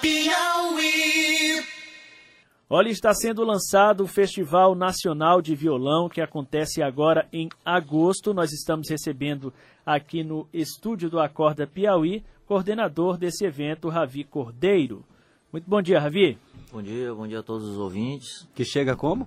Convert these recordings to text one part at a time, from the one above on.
Piauí. Olha, está sendo lançado o Festival Nacional de Violão, que acontece agora em agosto. Nós estamos recebendo aqui no estúdio do Acorda Piauí, coordenador desse evento, Ravi Cordeiro. Muito bom dia, Ravi. Bom dia, bom dia a todos os ouvintes. Que chega como?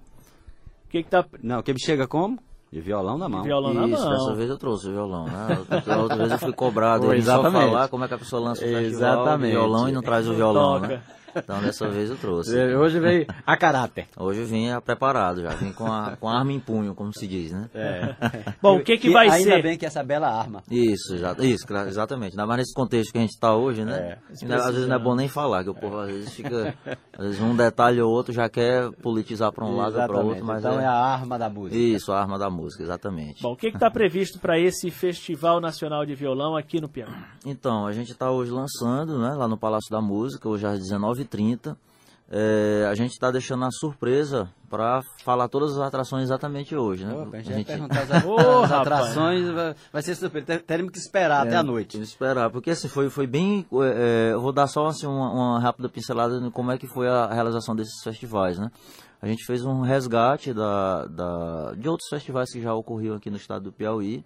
O que, que tá. Não, que chega como? De violão na mão. Violão na Isso, mão. dessa vez eu trouxe o violão, né? Outra, outra vez eu fui cobrado ele só exatamente. falar como é que a pessoa lança o festival Exatamente. violão e não traz o violão, né? Então dessa vez eu trouxe. É, Hoje veio a caráter. Hoje eu vim preparado já, vim com a, com a arma em punho, como se diz, né? É. Bom, o que, que vai ainda ser? bem que essa bela arma. Isso, exa- isso, exatamente. Ainda mais nesse contexto que a gente está hoje, né? Ainda- às vezes não é bom nem falar, que o povo às vezes fica. Às vezes um detalhe ou outro já quer politizar para um lado ou para Exatamente. outro, mas então é... é... a arma da música. Isso, a arma da música, exatamente. Bom, o que está previsto para esse Festival Nacional de Violão aqui no Piauí? Então, a gente está hoje lançando, né, lá no Palácio da Música, hoje às 19h30. É, a gente está deixando a surpresa para falar todas as atrações exatamente hoje, né? Opa, a gente A gente- perguntar as, as atrações, vai, vai ser surpresa. Ter- Teremos que esperar até a noite. Esperar, porque assim, foi, foi bem. é, é, eu vou dar só assim, uma, uma rápida pincelada no como é que foi a realização desses festivais, né? A gente fez um resgate da, da, de outros festivais que já ocorriam aqui no estado do Piauí.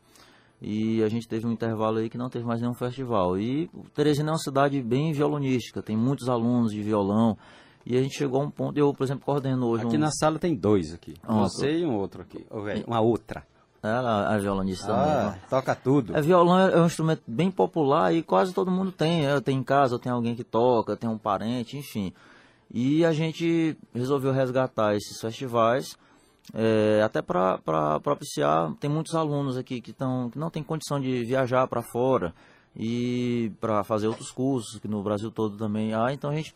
E a gente teve um intervalo aí que não teve mais nenhum festival. E Teresina é uma cidade bem violonística, tem muitos alunos de violão. E a gente chegou a um ponto, eu, por exemplo, coordeno hoje Aqui um. na sala tem dois aqui. Um Você e um outro aqui. Uma outra. Ela, a violonista também. Ah, né? toca tudo. É, violão é é um instrumento bem popular e quase todo mundo tem. Eu tenho em casa, eu tenho alguém que toca, tem um parente, enfim. E a gente resolveu resgatar esses festivais, é, até para propiciar. Tem muitos alunos aqui que, tão, que não têm condição de viajar para fora e para fazer outros cursos, que no Brasil todo também há. Então a gente,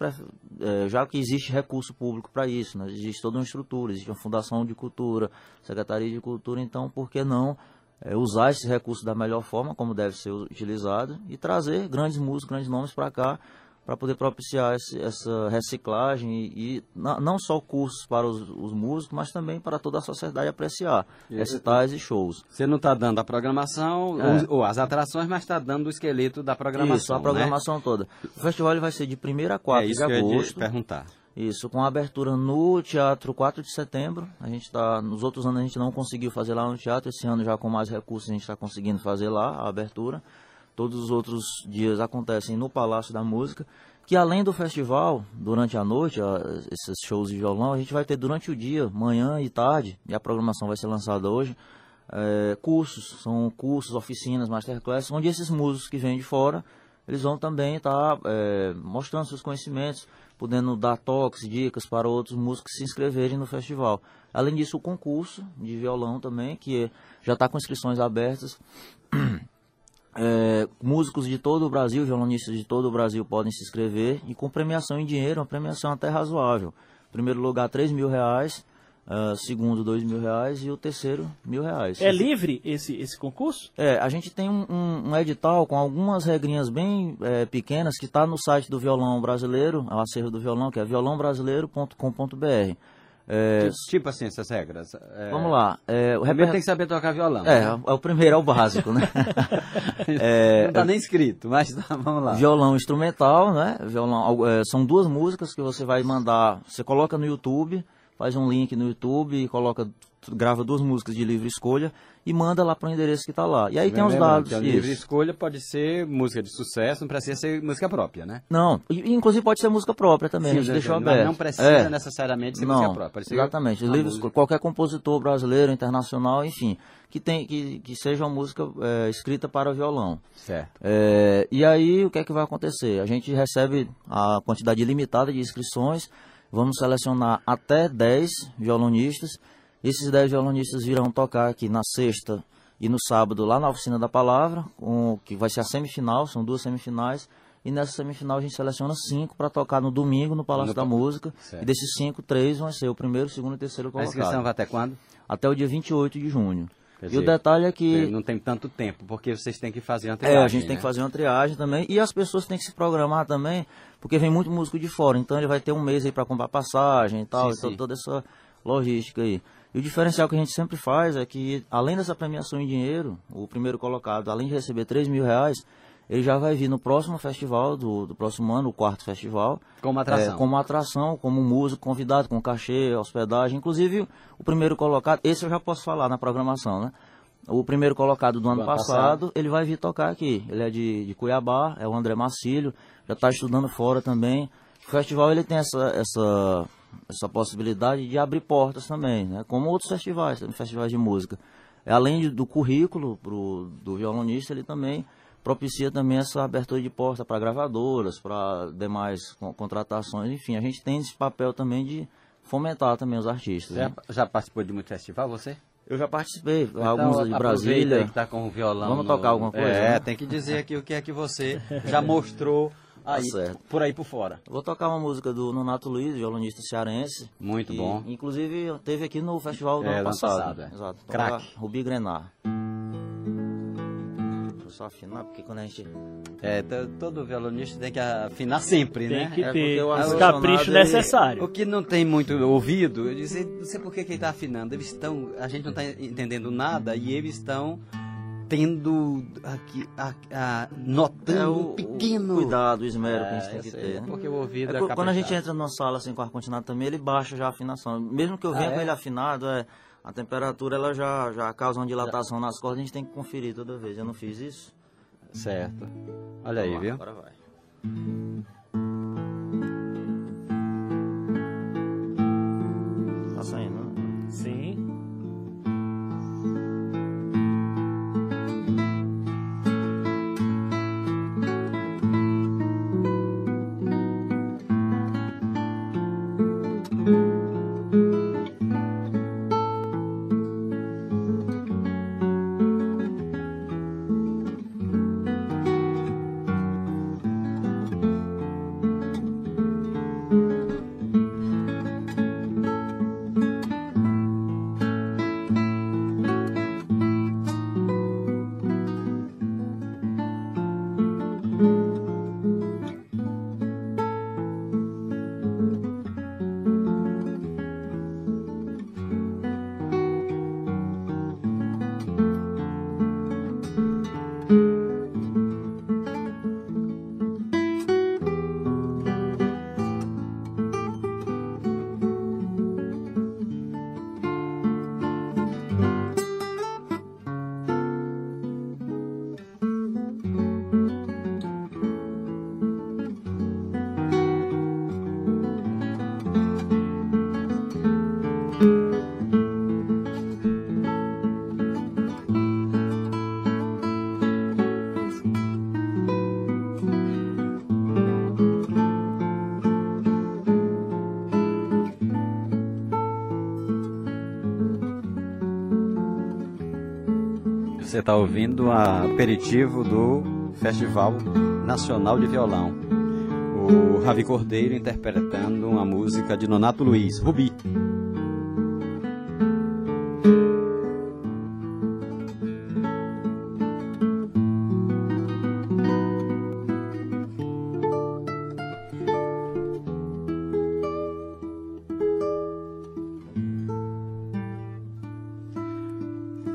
é, já que existe recurso público para isso, né, existe toda uma estrutura, existe uma Fundação de Cultura, Secretaria de Cultura, então por que não é, usar esse recurso da melhor forma, como deve ser utilizado, e trazer grandes músicos, grandes nomes para cá, para poder propiciar esse- essa reciclagem e, e na- não só cursos para os, os músicos, mas também para toda a sociedade apreciar recitais e shows. Você não está dando a programação, É. os- ou as atrações, mas está dando o esqueleto da programação. Isso, a né? programação toda. O festival vai ser de 1 a 4 É de agosto. perguntar. Isso, com a abertura no Teatro 4 de setembro. A gente tá, nos outros anos a gente não conseguiu fazer lá no teatro, esse ano já com mais recursos a gente está conseguindo fazer lá a abertura. Todos os outros dias acontecem no Palácio da Música, que além do festival, durante a noite, ó, esses shows de violão, a gente vai ter durante o dia, manhã e tarde, e a programação vai ser lançada hoje, é, cursos, são cursos, oficinas, masterclass, onde esses músicos que vêm de fora, eles vão também estar mostrando seus conhecimentos, podendo dar toques, dicas para outros músicos se inscreverem no festival. Além disso, o concurso de violão também, que já está com inscrições abertas. É, músicos de todo o Brasil, violonistas de todo o Brasil podem se inscrever e com premiação em dinheiro, uma premiação até razoável. Primeiro lugar, 3 mil reais, ah, segundo, 2 mil reais e o terceiro, mil reais. É livre esse, esse concurso? É, a gente tem um, um- um edital com algumas regrinhas bem é, pequenas que está no site do Violão Brasileiro, o acervo do violão, que é violãobrasileiro.com.br. É, Tipo assim, essas regras. É, vamos lá. É, o reper... tem que saber tocar violão. é, né? é o primeiro, é o básico, né? É, Não está nem escrito, mas tá, vamos lá. Violão instrumental, né? Violão, é, são duas músicas que você vai mandar. Você coloca no YouTube, faz um link no YouTube e coloca, grava duas músicas de livre escolha e manda lá para o endereço que está lá. E aí tem os Lembrando dados. a livre escolha pode ser música de sucesso, não precisa ser música própria, né? Não, e, inclusive pode ser música própria também, a gente Sim, deixou mas aberto. Não precisa É. necessariamente ser Não, música própria. Pode ser exatamente. Livre escolha. qualquer compositor brasileiro, internacional, enfim, que, tem, que, que seja uma música é, escrita para violão. Certo. É, e aí, o que é que vai acontecer? A gente recebe a quantidade limitada de inscrições, vamos selecionar até 10 violonistas. Esses 10 violonistas virão tocar aqui na sexta e no sábado lá na Oficina da Palavra, que vai ser a semifinal, são duas semifinais. E nessa semifinal a gente seleciona cinco para tocar no domingo no Palácio No da Música. Certo. E desses cinco, três vão ser o primeiro, o segundo e o terceiro A colocado. inscrição vai até quando? Até o dia 28 de junho. Quer e dizer, o detalhe é que... Não tem tanto tempo, porque vocês têm que fazer uma É, triagem, a gente tem né? que fazer uma triagem também. E as pessoas têm que se programar também, porque vem muito músico de fora. Então ele vai ter um mês aí para comprar passagem e tal, Sim, então sim. toda essa logística aí. E o diferencial que a gente sempre faz é que, além dessa premiação em dinheiro, o primeiro colocado, além de receber 3 mil reais, ele já vai vir no próximo festival do, do próximo ano, o quarto festival. Como atração. É, como atração, como músico convidado, com cachê, hospedagem. Inclusive, o primeiro colocado, esse eu já posso falar na programação, né? O primeiro colocado do, ano, ano passado, passado. ele vai vir tocar aqui. Ele é de, de Cuiabá, é o André Marcílio, já está estudando fora também. O festival ele tem essa, essa, essa possibilidade de abrir portas também, né? como outros festivais, festivais de música. Além de- do currículo pro, do violonista, ele também propicia também essa abertura de porta para gravadoras, para demais con- contratações. Enfim, a gente tem esse papel também de fomentar também os artistas. Já, né? já participou de muito festival, você? Eu já participei, Então, alguns de Brasília. que tá com o violão. Vamos tocar alguma coisa, É, né? tem que dizer aqui o que é que você já mostrou aí, Tá certo. por aí por fora. Vou tocar uma música do Nonato Luiz, violonista cearense. Muito que, bom. Inclusive teve aqui no festival do É, ano do ano passado. passado, é. Exato. Craque. Toca Rubi Grenar. Deixa eu só afinar, porque quando a gente. É, to- todo violonista tem que afinar sempre, Tem né? que É ter o os caprichos ele- O necessários. que não tem muito ouvido, eu disse, não sei por que, que ele está afinando. Eles estão, a gente não está entendendo nada e eles estão tendo aqui, a, a- notando É um o, pequeno o cuidado, o esmero que a É, gente tem eu que ter. né? Porque o ouvido É, é, qu- quando a gente entra numa sala assim com ar-condicionado também, ele baixa já a afinação. Mesmo que eu venha Ah, com é? ele afinado, é, a temperatura ela já, já causa uma dilatação nas cordas, a gente tem que conferir toda vez. Eu não fiz isso. Certo. Olha aí, viu? Agora vai. Está ouvindo o aperitivo do Festival Nacional de Violão. O Ravi Cordeiro interpretando uma música de Nonato Luiz, Rubi.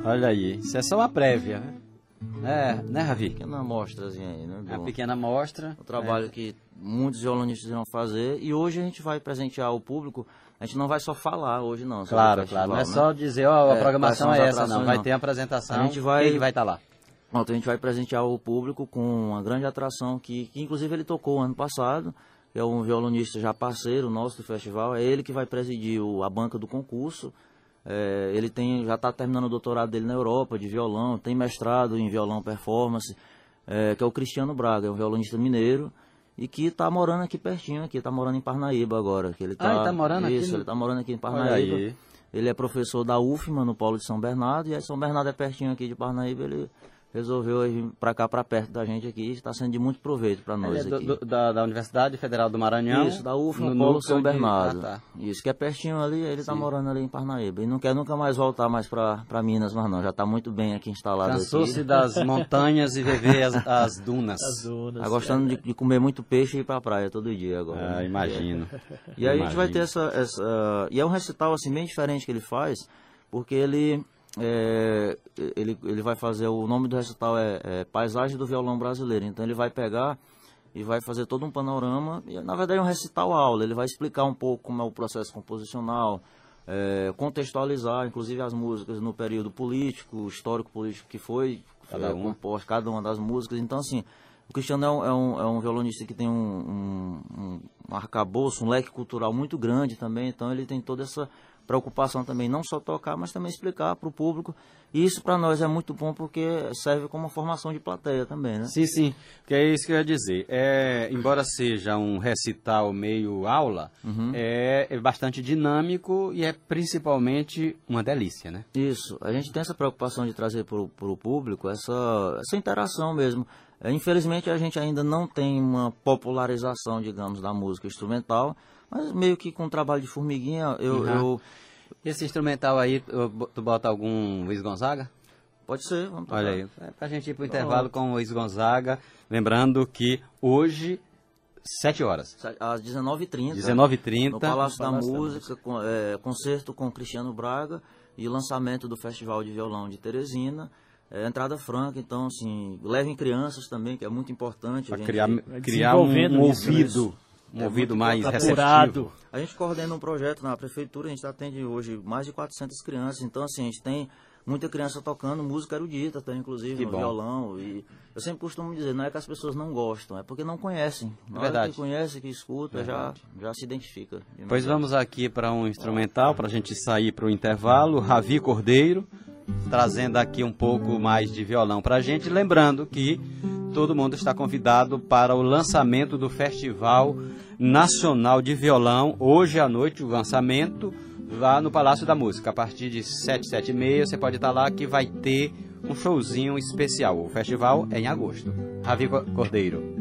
Olha aí, isso é só uma prévia, né? É, né, Ravi? Pequena amostrazinha aí, né? É a do- pequena amostra. o trabalho que muitos violonistas irão fazer. E hoje a gente vai presentear o público. A gente não vai só falar hoje, não. Claro, festival, claro. Não é né? só dizer, ó, a É, programação é essa, não. atrações, Vai não. ter a apresentação. A gente vai- Quem que vai estar lá? Pronto, a gente vai presentear o público com uma grande atração que, que inclusive ele tocou ano passado, é um violonista já parceiro nosso do festival, é ele que vai presidir o- a banca do concurso. É, ele tem, já está terminando o doutorado dele na Europa de violão, tem mestrado em violão performance, é, que é o Cristiano Braga, é um violonista mineiro e que está morando aqui pertinho, aqui está morando em Parnaíba agora. Que ele Ah, ele tá tá morando aqui Isso, no- ele está morando aqui em Parnaíba. aí. Ele é professor da UFMA, no Polo de São Bernardo, e aí São Bernardo é pertinho aqui de Parnaíba, ele resolveu vir para cá, para perto da gente aqui, está sendo de muito proveito para Ele nós é do- aqui. do- da, da Universidade Federal do Maranhão. Isso, da UFMA, no Polo São de- Bernardo. Ah, tá. Isso, que é pertinho ali, ele está morando ali em Parnaíba. E não quer nunca mais voltar mais para Minas, mas não, já está muito bem aqui instalado Cansou-se das montanhas e viver as, as dunas. As zonas. Está gostando de, de comer muito peixe e ir para a praia todo dia agora. Ah, imagino. E aí a gente vai ter Imagino. essa, essa. E é um recital assim bem diferente que ele faz, porque ele é, ele, ele vai fazer, o nome do recital é, é Paisagem do Violão Brasileiro. Então ele vai pegar e vai fazer todo um panorama, e na verdade é um recital aula, ele vai explicar um pouco como é o processo composicional, é, contextualizar inclusive as músicas no período político, histórico político que foi cada, é, composto, cada uma das músicas. Então assim, o Cristiano é um, é um, é um violonista que tem um, um, um arcabouço, um leque cultural muito grande também, então ele tem toda essa preocupação também, não só tocar, mas também explicar para o público. E isso para nós é muito bom porque serve como formação de plateia também, né? Sim, sim, que é isso que eu ia dizer. É, embora seja um recital meio aula, uhum. é, é, bastante dinâmico e é principalmente uma delícia, né? Isso, a gente tem essa preocupação de trazer para o público essa, essa interação mesmo. É, infelizmente a gente ainda não tem uma popularização, digamos, da música instrumental, mas meio que com trabalho de formiguinha, eu, uhum. eu... Esse instrumental aí, tu bota algum Luiz Gonzaga? Pode ser, vamos tocar. Olha aí, é pra gente ir pro intervalo com o Luiz Gonzaga, lembrando que hoje 7 horas. Às 19h30. 19h30. No Palácio, da Música, com, é, concerto com Cristiano Braga e lançamento do Festival de Violão de Teresina. É, entrada franca, então, assim, levem crianças também, que é muito importante. Para criar, criar um, um ouvido um é ouvido mais receptivo. A gente coordena um projeto na prefeitura, a gente atende hoje mais de 400 crianças, então assim, a gente tem muita criança tocando música erudita, tá, inclusive, que no bom. violão. E eu sempre costumo dizer, não é que as pessoas não gostam, é porque não conhecem. Na é verdade. que conhece, que escuta, já, já se identifica. Pois vamos aqui para um instrumental, para a gente sair para o intervalo. Ravi Cordeiro, trazendo aqui um pouco mais de violão para a gente. Lembrando que todo mundo está convidado para o lançamento do Festival Nacional de Violão. Hoje à noite, o lançamento lá no Palácio da Música. A partir de 7, 7 e meia, você pode estar lá que vai ter um showzinho especial. O festival é em agosto. Ravi Cordeiro.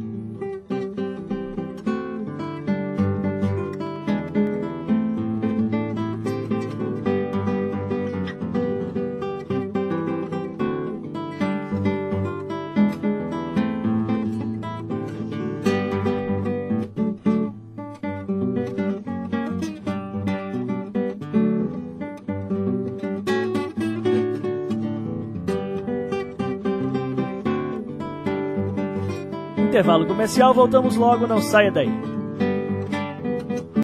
Intervalo comercial, voltamos logo, não saia daí.